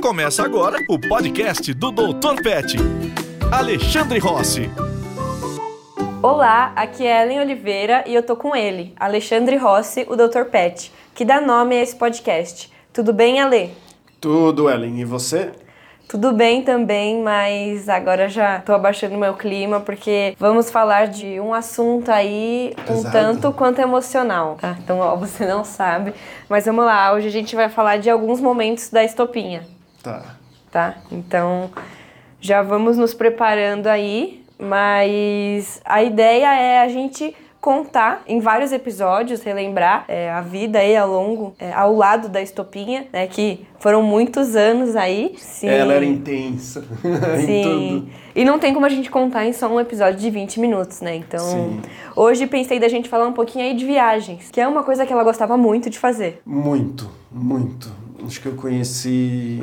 Começa agora o podcast do Dr. Pet. Alexandre Rossi. Olá, aqui é Ellen Oliveira e eu tô com ele, Alexandre Rossi, o Dr. Pet, que dá nome a esse podcast. Tudo bem, Ale? Tudo, Ellen. E você? Tudo bem também, mas agora já tô abaixando meu clima porque vamos falar de um assunto aí um tanto quanto emocional, tá? Então, ó, você não sabe, mas vamos lá, hoje a gente vai falar de alguns momentos da estopinha, Tá. tá? Então, já vamos nos preparando aí, mas a ideia é a gente contar em vários episódios, relembrar é, a vida aí ao longo, é, ao lado da estopinha, né? Que foram muitos anos aí. Sim. Ela era intensa em Sim. tudo. E não tem como a gente contar em só um episódio de 20 minutos, né? Então, Sim. hoje pensei da gente falar um pouquinho aí de viagens, que é uma coisa que ela gostava muito de fazer. Muito, muito. Acho que eu conheci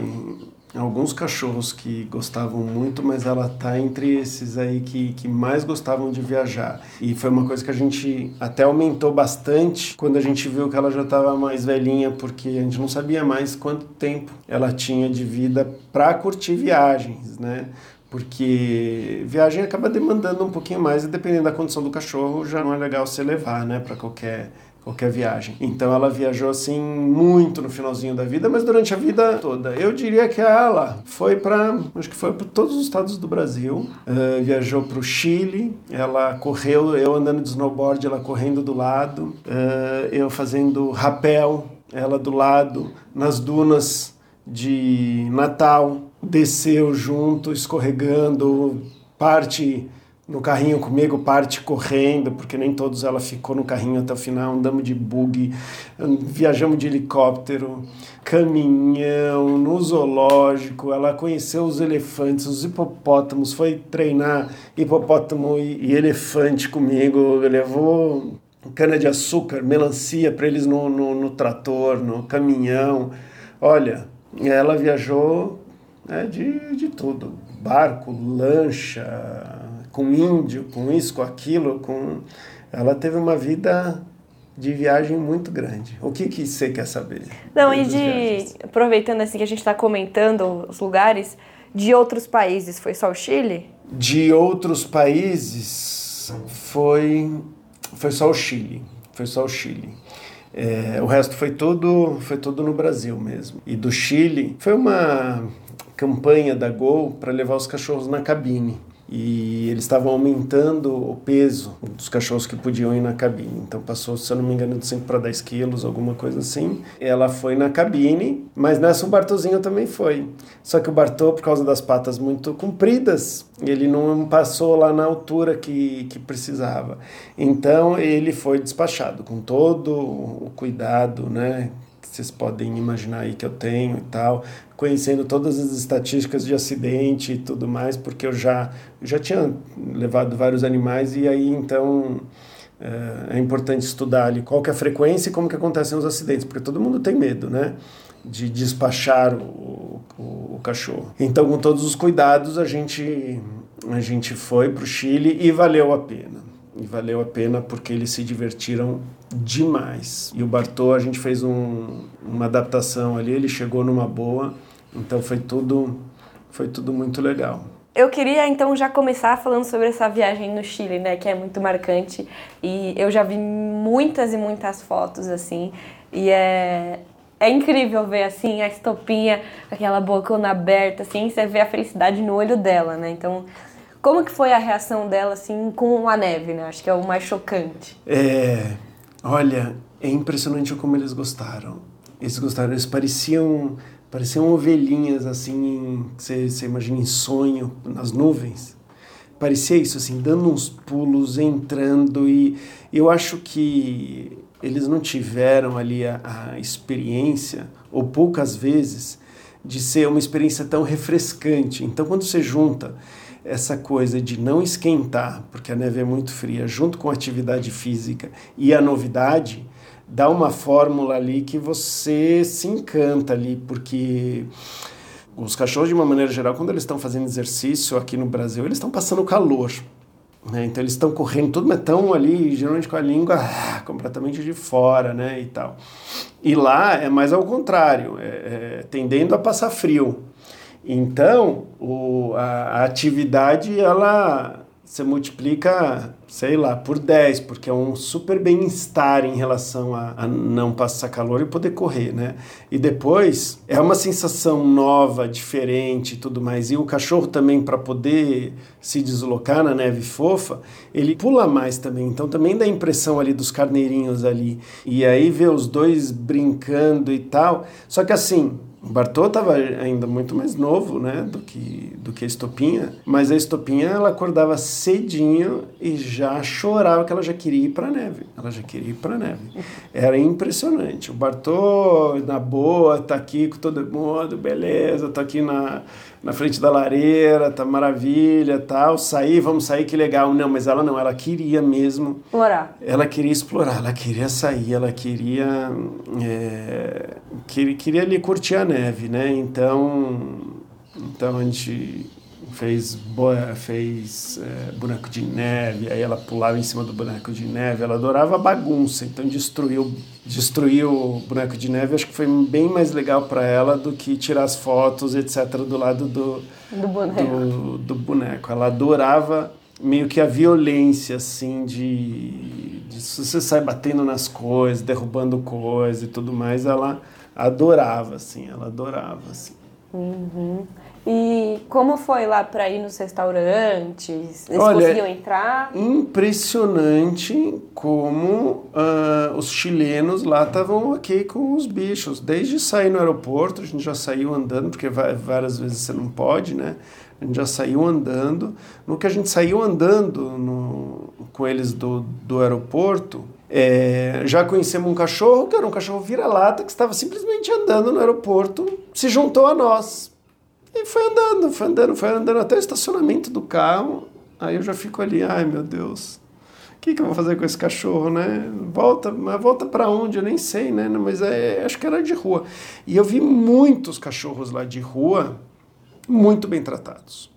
alguns cachorros que gostavam muito, mas ela tá entre esses aí que, que mais gostavam de viajar. E foi uma coisa que a gente até aumentou bastante quando a gente viu que ela já estava mais velhinha, porque a gente não sabia mais quanto tempo ela tinha de vida para curtir viagens, né? Porque viagem acaba demandando um pouquinho mais e dependendo da condição do cachorro, já não é legal você levar, né, para qualquer qualquer viagem. Então ela viajou assim muito no finalzinho da vida, mas durante a vida toda. Eu diria que ela foi para, acho que foi para todos os estados do Brasil. Eh, viajou para o Chile. Ela correu, eu andando de snowboard, ela correndo do lado. Eh, eu fazendo rapel, ela do lado nas dunas de Natal. Desceu junto, escorregando, parte no carrinho comigo, parte correndo, porque nem todos ela ficou no carrinho até o final, andamos de bug, viajamos de helicóptero, caminhão, no zoológico, ela conheceu os elefantes, os hipopótamos, foi treinar hipopótamo e, e elefante comigo, levou cana de açúcar, melancia para eles no, no, no trator, no caminhão. Olha, ela viajou né, de, de tudo, barco, lancha, com índio, com isso, com aquilo, com ela teve uma vida de viagem muito grande. O que que você quer saber? Não, e de. viagens? Aproveitando assim que a gente está comentando os lugares, de outros países, foi só o Chile? De outros países foi foi só o Chile, foi só o Chile. É, o resto foi tudo foi tudo no Brasil mesmo. E do Chile foi uma campanha da Gol para levar os cachorros na cabine. E eles estavam aumentando o peso dos cachorros que podiam ir na cabine. Então passou, se eu não me engano, de 5 para 10 quilos, alguma coisa assim. Ela foi na cabine, mas nessa o Bartozinho também foi. Só que o Bartô, por causa das patas muito compridas, ele não passou lá na altura que, que precisava. Então ele foi despachado com todo o cuidado, né? Vocês podem imaginar aí que eu tenho e tal, conhecendo todas as estatísticas de acidente e tudo mais, porque eu já, já tinha levado vários animais e aí então é, é importante estudar ali qual que é a frequência e como que acontecem os acidentes, porque todo mundo tem medo, né? De despachar o, o, o cachorro. Então, com todos os cuidados, a gente, a gente foi para o Chile e valeu a pena. E valeu a pena porque eles se divertiram demais. E o Bartô, a gente fez um, uma adaptação ali, ele chegou numa boa, então foi tudo, foi tudo muito legal. Eu queria então já começar falando sobre essa viagem no Chile, né, que é muito marcante e eu já vi muitas e muitas fotos assim, e é é incrível ver assim a estopinha, aquela bocona aberta assim, você vê a felicidade no olho dela, né? Então, como que foi a reação dela assim com a neve, né? Acho que é o mais chocante. É, olha, é impressionante como eles gostaram. Eles gostaram, eles pareciam, pareciam ovelhinhas assim, você imagina em sonho, nas nuvens. Parecia isso, assim, dando uns pulos, entrando, e eu acho que eles não tiveram ali a, a experiência, ou poucas vezes, de ser uma experiência tão refrescante. Então, quando você junta essa coisa de não esquentar, porque a neve é muito fria, junto com a atividade física e a novidade, dá uma fórmula ali que você se encanta ali, porque os cachorros, de uma maneira geral, quando eles estão fazendo exercício aqui no Brasil, eles estão passando calor. Né? Então eles estão correndo, tudo mas estão ali, geralmente com a língua ah, completamente de fora, né? E tal. E lá é mais ao contrário, é, é, tendendo a passar frio. Então o, a, a atividade ela você multiplica, sei lá, por 10, porque é um super bem-estar em relação a, a, não passar calor e poder correr, né? E depois é uma sensação nova, diferente e tudo mais. E o cachorro também, para poder se deslocar na neve fofa, ele pula mais também. Então também dá a impressão ali dos carneirinhos ali. E aí ver os dois brincando e tal. Só que assim, o Bartô estava ainda muito mais novo, né, do que, do que a Estopinha, mas a Estopinha ela acordava cedinho e já chorava que ela já queria ir para a neve. Ela já queria ir para a neve. Era impressionante. O Bartô, na boa, tá aqui com todo mundo, beleza, tá aqui na, na frente da lareira, tá maravilha, tal, sair, vamos sair, que legal. Não, mas ela não, ela queria mesmo. Explorar. Ela queria explorar, ela queria sair, ela queria. É, queria, queria ali curtir a neve, né? Então. Então a gente fez, fez é, boneco de neve, aí ela pulava em cima do boneco de neve, ela adorava bagunça, então destruiu, destruiu o boneco de neve, acho que foi bem mais legal para ela do que tirar as fotos, etc, do lado do, do boneco. Do, do boneco. Ela adorava meio que a violência, assim, de, de se você sai batendo nas coisas, derrubando coisas e tudo mais, ela adorava, assim, ela adorava, assim. Uhum. E como foi lá para ir nos restaurantes? Eles Olha, conseguiam entrar? Impressionante como uh, os chilenos lá estavam ok com os bichos. Desde sair no aeroporto, a gente já saiu andando, porque várias vezes você não pode, né? A gente já saiu andando. No que a gente saiu andando no, com eles do, do aeroporto, é, já conhecemos um cachorro, que era um cachorro vira-lata, que estava simplesmente andando no aeroporto, se juntou a nós e foi andando, foi andando, foi andando até o estacionamento do carro. Aí eu já fico ali, ai meu Deus, o que, que eu vou fazer com esse cachorro, né? Volta, mas volta para onde? Eu nem sei, né? Mas é, acho que era de rua. E eu vi muitos cachorros lá de rua muito bem tratados.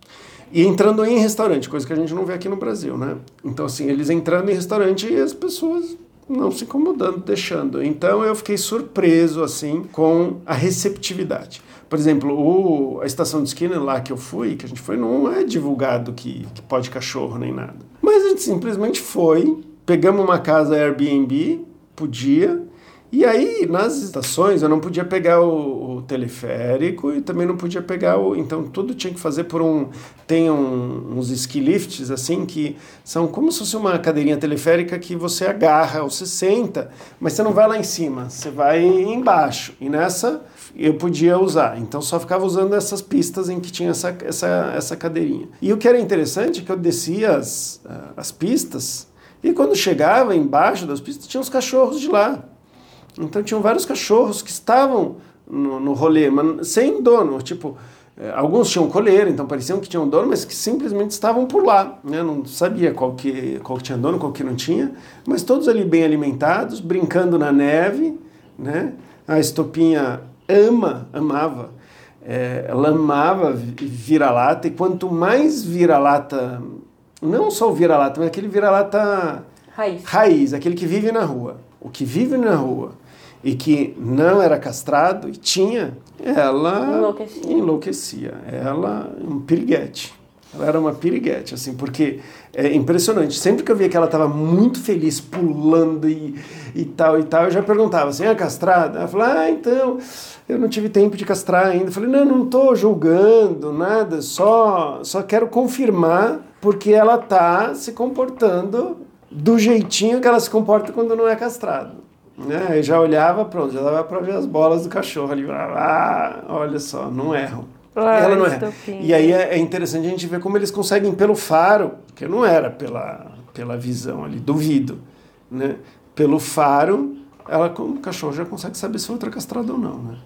E entrando em restaurante, coisa que a gente não vê aqui no Brasil, né? Então, assim, eles entrando em restaurante e as pessoas não se incomodando, deixando. Então eu fiquei surpreso assim com a receptividade. Por exemplo, o, a estação de esquina lá que eu fui, que a gente foi, não é divulgado que, que pode cachorro nem nada. Mas a gente simplesmente foi, pegamos uma casa Airbnb, podia, e aí, nas estações, eu não podia pegar o, o, teleférico e também não podia pegar o. Então, tudo tinha que fazer por um. Tem um, uns ski lifts, assim, que são como se fosse uma cadeirinha teleférica que você agarra ou você senta, mas você não vai lá em cima, você vai embaixo. E nessa eu podia usar. Então, só ficava usando essas pistas em que tinha essa, essa, essa cadeirinha. E o que era interessante é que eu descia as, as pistas e quando chegava embaixo das pistas, tinha os cachorros de lá. Então tinham vários cachorros que estavam no, no rolê, mas sem dono. Tipo, eh, alguns tinham coleira, então pareciam que tinham dono, mas que simplesmente estavam por lá. Né? Não sabia qual que, qual que tinha dono, qual que não tinha, mas todos ali bem alimentados, brincando na neve. Né? A estopinha ama, amava. É, ela amava vira-lata, e quanto mais vira-lata, não só o vira-lata, mas aquele vira-lata raiz. raiz, aquele que vive na rua. O que vive na rua e que não era castrado e tinha, ela enlouquecia. enlouquecia. Ela, um piriguete. Ela era uma piriguete, assim, porque é impressionante. Sempre que eu via que ela estava muito feliz, pulando e, e tal e tal, eu já perguntava assim, é castrada? Ela falou, ah, então, eu não tive tempo de castrar ainda. Eu falei, não, não estou julgando nada, só, só quero confirmar porque ela está se comportando do jeitinho que ela se comporta quando não é castrado. Né? Eu já olhava, pronto, já dava para ver as bolas do cachorro ali. Ah, olha só, não erram. Ah, ela não erra. E aí é, é interessante a gente ver como eles conseguem pelo faro, que não era pela, pela visão ali, duvido, né? Pelo faro, ela, como cachorro, já consegue saber se outra é castrada ou não, né?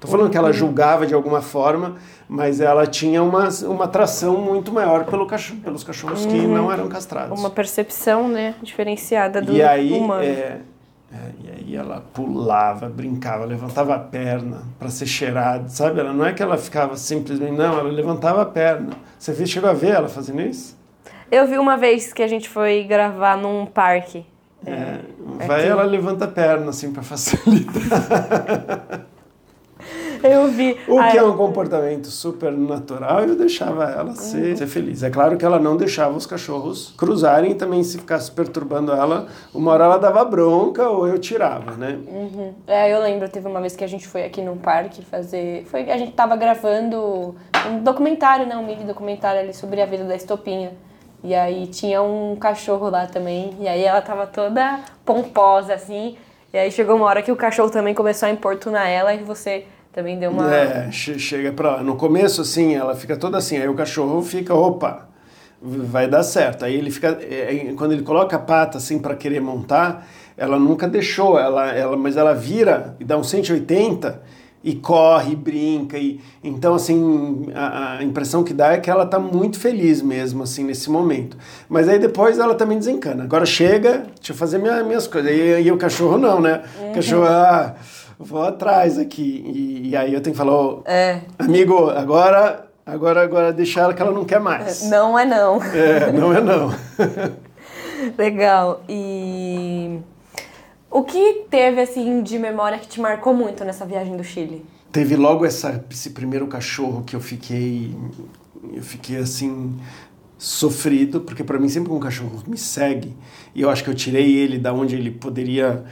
Tô falando que ela julgava de alguma forma, mas ela tinha uma, uma atração muito maior pelo cachorro, pelos cachorros uhum. que não eram castrados. Uma percepção, né, diferenciada do e aí, humano. É, é, e aí ela pulava, brincava, levantava a perna para ser cheirada, sabe? Ela não é que ela ficava simplesmente, não, ela levantava a perna. Você chegou a ver ela fazendo isso? Eu vi uma vez que a gente foi gravar num parque. É, vai ela levanta a perna assim para facilitar. Eu vi. O Aí- que é um comportamento super natural, eu deixava ela ser, ser feliz. É claro que ela não deixava os cachorros cruzarem e também se ficasse perturbando ela, uma hora ela dava bronca ou eu tirava, né? Uhum. É, eu lembro, teve uma vez que a gente foi aqui num parque fazer. Foi, a gente tava gravando um documentário, né? Um mini documentário ali sobre a vida da estopinha. E aí tinha um cachorro lá também. E aí ela tava toda pomposa, assim. E aí chegou uma hora que o cachorro também começou a importunar ela e você também deu uma. É, che- chega pra lá. No começo, assim, ela fica toda assim, aí o cachorro fica, opa, vai dar certo. Aí ele fica, é, é, quando ele coloca a pata assim para querer montar, ela nunca deixou, ela, ela, mas ela vira e dá um 180 e corre, e brinca e então assim a, a impressão que dá é que ela tá muito feliz mesmo assim nesse momento. Mas aí depois ela também desencana. Agora chega, deixa eu fazer minha, minhas coisas. E, e o cachorro não, né? O cachorro ah, vou atrás aqui e, e aí eu tenho que falar, ô, É. amigo, agora agora agora deixar ela que ela não quer mais. Não é não. É, não é não. Legal. E o que teve assim de memória que te marcou muito nessa viagem do Chile? Teve logo essa, esse primeiro cachorro que eu fiquei. Eu fiquei assim. sofrido, porque para mim sempre um cachorro me segue, e eu acho que eu tirei ele da onde ele poderia.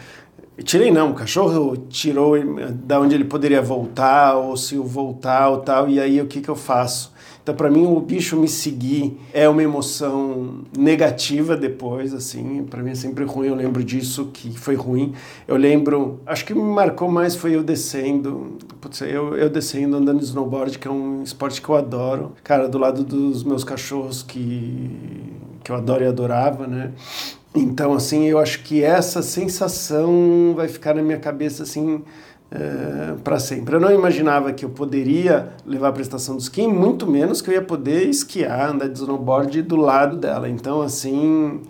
Eu tirei não, o cachorro tirou da onde ele poderia voltar, ou se eu voltar ou tal, e aí o que, que eu faço? Então, para mim, o bicho me seguir é uma emoção negativa depois, assim. Para mim é sempre ruim, eu lembro disso, que foi ruim. Eu lembro, acho que me marcou mais foi eu descendo, putz, eu, eu descendo andando de snowboard, que é um esporte que eu adoro. Cara, do lado dos meus cachorros que, que eu adoro e adorava, né? Então, assim, eu acho que essa sensação vai ficar na minha cabeça, assim, para sempre. Eu não imaginava que eu poderia levar a prestação do esqui, muito menos que eu ia poder esquiar, andar de snowboard do lado dela. Então, assim,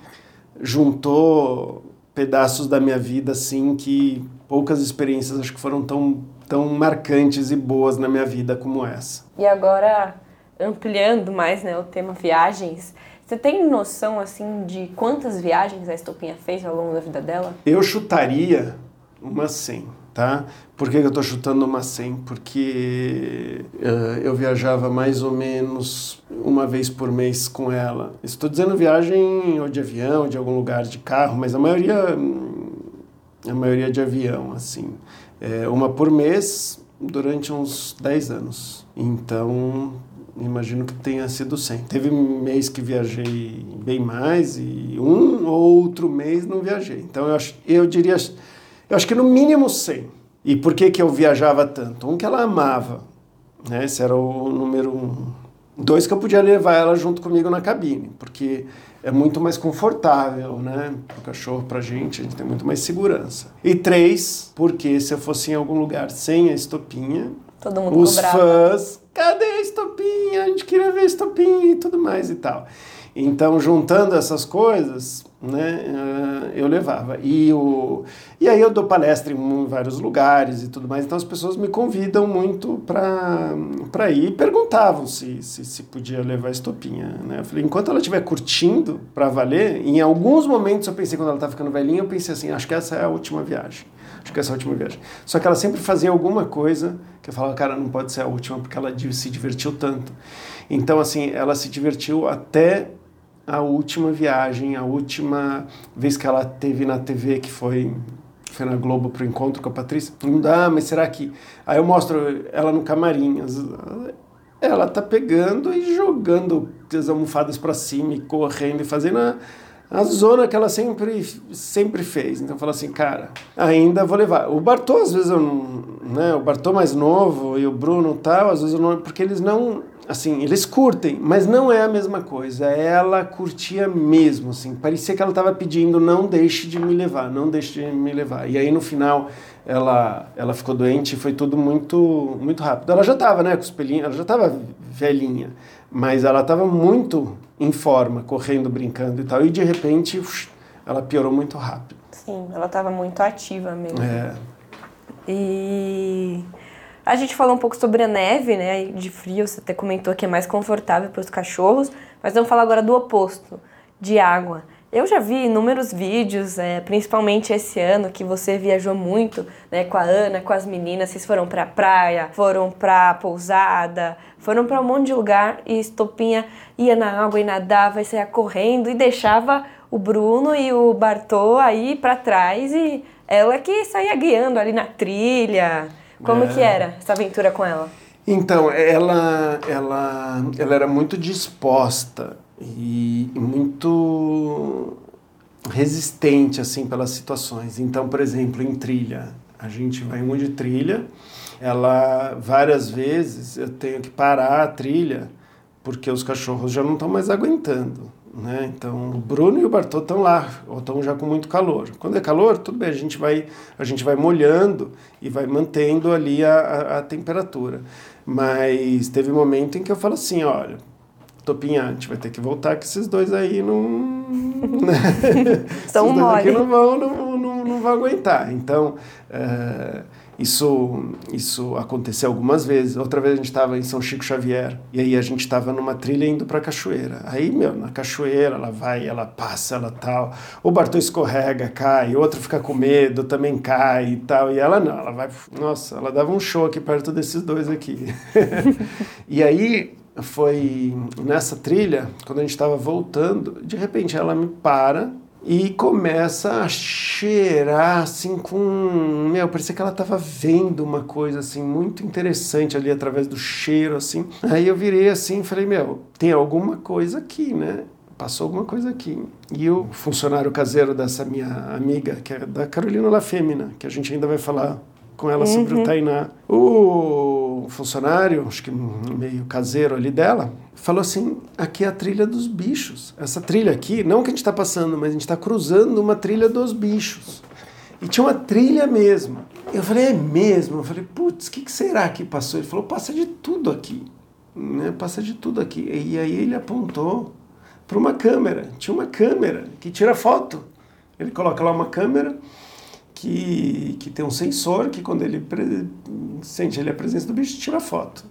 juntou pedaços da minha vida, assim, que poucas experiências acho que foram tão, tão marcantes e boas na minha vida como essa. E agora, ampliando mais né, o tema viagens, você tem noção assim de quantas viagens a Estopinha fez ao longo da vida dela? Eu chutaria uma 100, tá? Por que eu tô chutando uma 100? Porque eh, eu viajava mais ou menos uma vez por mês com ela. Estou dizendo viagem ou de avião, ou de algum lugar de carro, mas a maioria, a maioria de avião, assim. É, uma por mês durante uns 10 anos. Então, imagino que tenha sido 100. Teve mês que viajei bem mais e um ou outro mês não viajei. Então, eu, acho, eu diria, eu acho que no mínimo 100. E por que, que eu viajava tanto? Um, que ela amava. Né? Esse era o número um. Dois, que eu podia levar ela junto comigo na cabine, porque é muito mais confortável, né? Para o cachorro, para a gente, a gente tem muito mais segurança. E três, porque se eu fosse em algum lugar sem a estopinha, Todo mundo os cobrava. fãs, cadê a estopinha? A gente queria ver a estopinha e tudo mais e tal. Então, juntando essas coisas, né, eh, eu levava. E, o, e aí eu dou palestra em vários lugares e tudo mais, então as pessoas me convidam muito para ir e perguntavam se, se, se podia levar estopinha. Né? Eu falei, enquanto ela estiver curtindo para valer, em alguns momentos eu pensei, quando ela estava ficando velhinha, eu pensei assim, acho que essa é a última viagem. Acho que essa é a última viagem. Só que ela sempre fazia alguma coisa que eu falava, cara, não pode ser a última, porque ela se divertiu tanto. Então, assim, ela se divertiu até a última viagem, a última vez que ela teve na TV, que foi, foi na Globo pro encontro com a Patrícia. Não dá, mas será que. Aí eu mostro ela no camarim. Ela tá pegando e jogando as almofadas para cima e correndo e fazendo a, a zona que ela sempre, sempre fez. Então eu falo assim, cara, ainda vou levar. O Bartô, às vezes eu não. Né, o Bartô mais novo e o Bruno tal, às vezes eu não. Porque eles não. Assim, eles curtem, mas não é a mesma coisa. Ela curtia mesmo, assim. Parecia que ela estava pedindo, não deixe de me levar, não deixe de me levar. E aí no final ela, ela ficou doente e foi tudo muito, muito rápido. Ela já estava, né, com os pelinhos, ela já estava velhinha, mas ela estava muito em forma, correndo, brincando e tal. E de repente ela piorou muito rápido. Sim, ela estava muito ativa mesmo. É, E A gente falou um pouco sobre a neve, né? De frio, você até comentou que é mais confortável para os cachorros, mas vamos falar agora do oposto, de água. Eu já vi inúmeros vídeos, é, principalmente esse ano que você viajou muito, né, com a Ana, com as meninas, vocês foram para a praia, foram para pousada, foram para um monte de lugar e Estopinha ia na água e nadava e saía correndo e deixava o Bruno e o Bartô aí para trás e ela que saía guiando ali na trilha. Como é. que era essa aventura com ela? Então, ela, ela, ela era muito disposta e muito resistente assim pelas situações. Então, por exemplo, em trilha, a gente vai um de trilha, ela várias vezes eu tenho que parar a trilha porque os cachorros já não estão mais aguentando. Né? Então, o Bruno e o Bartô estão lá, ou estão já com muito calor. Quando é calor, tudo bem, a gente vai, a gente vai molhando e vai mantendo ali a, a, a temperatura. Mas teve um momento em que eu falo assim, olha, Topinha, a gente vai ter que voltar que esses dois aí não... São mole. não vão, não, não, não vão aguentar. Então... Uh, isso, isso aconteceu algumas vezes. Outra vez a gente estava em São Chico Xavier e aí a gente estava numa trilha indo para a cachoeira. Aí, meu, na cachoeira ela vai, ela passa, ela tal. O Bartô escorrega, cai, o outro fica com medo, também cai e tal. E ela não, ela vai. Nossa, ela dava um show aqui perto desses dois aqui. e aí foi nessa trilha, quando a gente estava voltando, de repente ela me para e começa a cheirar assim com, meu, parecia que ela estava vendo uma coisa assim muito interessante ali através do cheiro assim. Aí eu virei assim, e falei, meu, tem alguma coisa aqui, né? Passou alguma coisa aqui. E o funcionário caseiro dessa minha amiga, que é da Carolina La Fêmina, que a gente ainda vai falar com ela sobre uhum. o Tainá. O funcionário, acho que meio caseiro ali dela, falou assim: aqui é a trilha dos bichos. Essa trilha aqui, não que a gente está passando, mas a gente está cruzando uma trilha dos bichos. E tinha uma trilha mesmo. Eu falei: é mesmo? Eu falei: putz, o que, que, será que passou? Ele falou: passa de tudo aqui. Né? Passa de tudo aqui. E aí ele apontou para uma câmera. Tinha uma câmera que tira foto. Ele coloca lá uma câmera que, que tem um sensor que quando ele sente ali a presença do bicho, tira foto.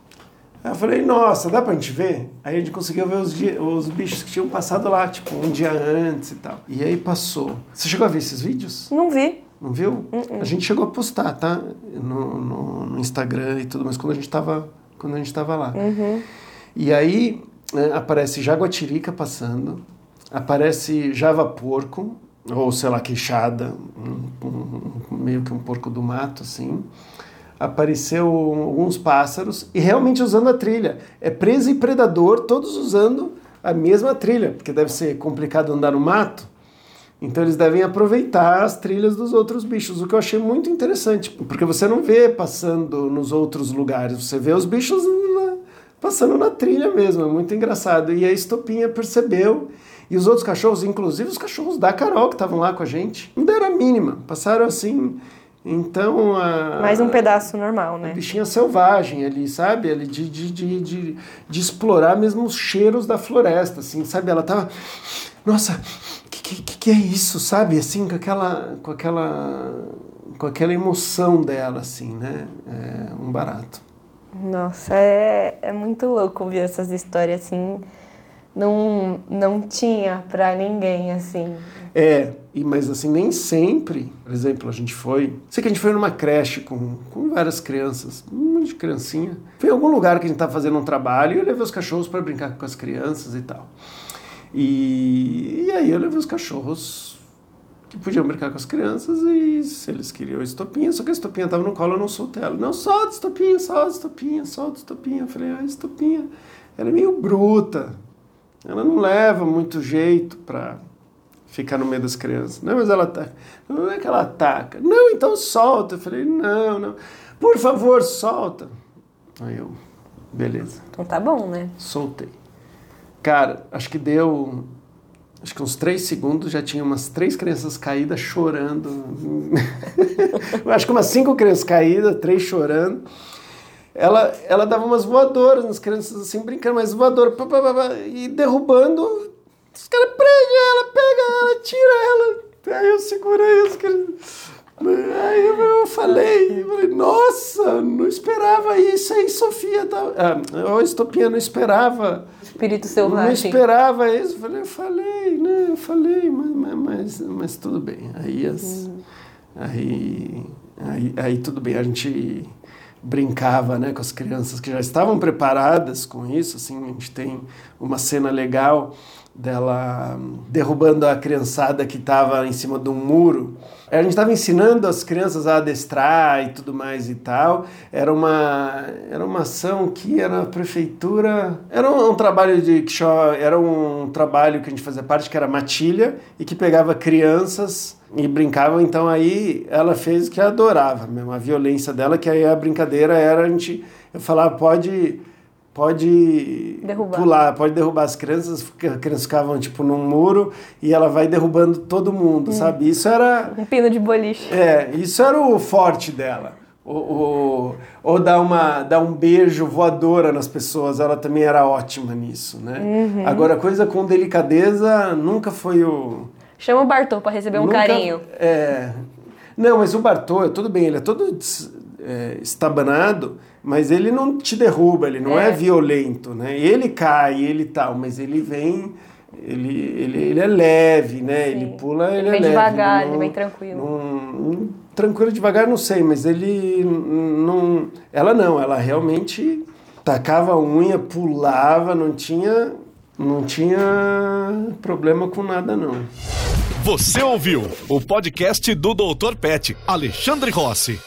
Aí eu falei, nossa, dá pra gente ver? Aí a gente conseguiu ver os, os bichos que tinham passado lá, tipo, um dia antes e tal. E aí passou. Você chegou a ver esses vídeos? Não vi. Não viu? Uh -uh. A gente chegou a postar, tá? No, no, no, Instagram e tudo, mas quando a gente tava, quando a gente tava lá. Uhum. E aí né, aparece jaguatirica passando, aparece java porco, ou sei lá, queixada, um, um, meio que um porco do mato, assim. Apareceu alguns pássaros e realmente usando a trilha. É presa e predador, todos usando a mesma trilha, porque deve ser complicado andar no mato. Então eles devem aproveitar as trilhas dos outros bichos, o que eu achei muito interessante, porque você não vê passando nos outros lugares, você vê os bichos na, passando na trilha mesmo, é muito engraçado. E a Estopinha percebeu e os outros cachorros, inclusive os cachorros da Carol que estavam lá com a gente, não deram a mínima. Passaram assim. Então a. Mais um pedaço normal, né? Bichinha selvagem ali, sabe? Ali de, de, de, de, de explorar mesmo os cheiros da floresta, assim, sabe? Ela tava. Nossa, que, que, que é isso, sabe? Assim, com aquela. Com aquela. Com aquela emoção dela, assim, né? É um barato. Nossa, é, é muito louco ouvir essas histórias assim não, não tinha para ninguém, assim. É, e, mas assim, nem sempre. Por exemplo, a gente foi. Sei que a gente foi numa creche com, com várias crianças, um monte de criancinha. Foi em algum lugar que a gente estava fazendo um trabalho e eu levei os cachorros para brincar com as crianças e tal. E, e aí eu levei os cachorros que podiam brincar com as crianças e se eles queriam estopinha, só que a estopinha estava no colo, eu não soltei ela. Não, solta estopinha, solta estopinha, solta estopinha. Eu falei, ah, estopinha. Ela é meio bruta ela não leva muito jeito para ficar no meio das crianças. Não, mas ela ataca. Não é que ela ataca. Não, então solta. Eu falei, não, não. Por favor, solta. Aí eu, beleza. Então tá bom, né? Soltei. Cara, acho que deu. Acho que uns três segundos já tinha umas três crianças caídas chorando. acho que umas cinco crianças caídas, três chorando ela, ela dava umas voadoras nas crianças, assim, brincando, mas voadora, pá, pá, pá, e derrubando. Os caras prendem ela, pega ela, tira ela. Aí eu segurei as crianças. Aí eu falei, eu falei, nossa, não esperava isso aí, Sofia. Tá... Ah, ô, Estopinha, não esperava. Espírito Não selvagem. esperava isso. Eu falei, eu falei, né? Eu falei, mas, mas, mas tudo bem. Aí, as, aí, aí, aí tudo bem. A gente brincava né, com as crianças que já estavam preparadas com isso. Assim, a gente tem uma cena legal dela derrubando a criançada que estava em cima de um muro. A gente estava ensinando as crianças a adestrar e tudo mais e tal. Era uma, era uma ação que era a prefeitura. Era um, um trabalho de era um trabalho que a gente fazia parte que era matilha e que pegava crianças e brincavam. Então aí ela fez o que adorava mesmo, a violência dela, que aí a brincadeira era a gente eu falava pode pode Derrubar. pular, pode derrubar as crianças, as crianças ficavam tipo num muro e ela vai derrubando todo mundo, sabe? Isso era Um pino de boliche. é, isso era o forte dela. O, o- ou dar, uma, dar um beijo voadora nas pessoas, ela também era ótima nisso, né? Uhum. Agora, coisa com delicadeza nunca foi o... Chama o Bartô pra receber um nunca- carinho. É... Não, mas o Bartô, tudo bem, ele é todo é, estabanado, mas ele não te derruba, ele não é, É. violento, né? Ele cai, ele tal, mas ele vem... Ele, ele, ele é leve, né? Ele pula, ele, Ele é vem leve. devagar, não- ele vem tranquilo. não- não- tranquilo devagar, não sei, mas ele não. Ela não, ela realmente tacava a unha, pulava, não tinha. Não tinha problema com nada, não. Você ouviu o podcast do Dr. Pet, Alexandre Rossi.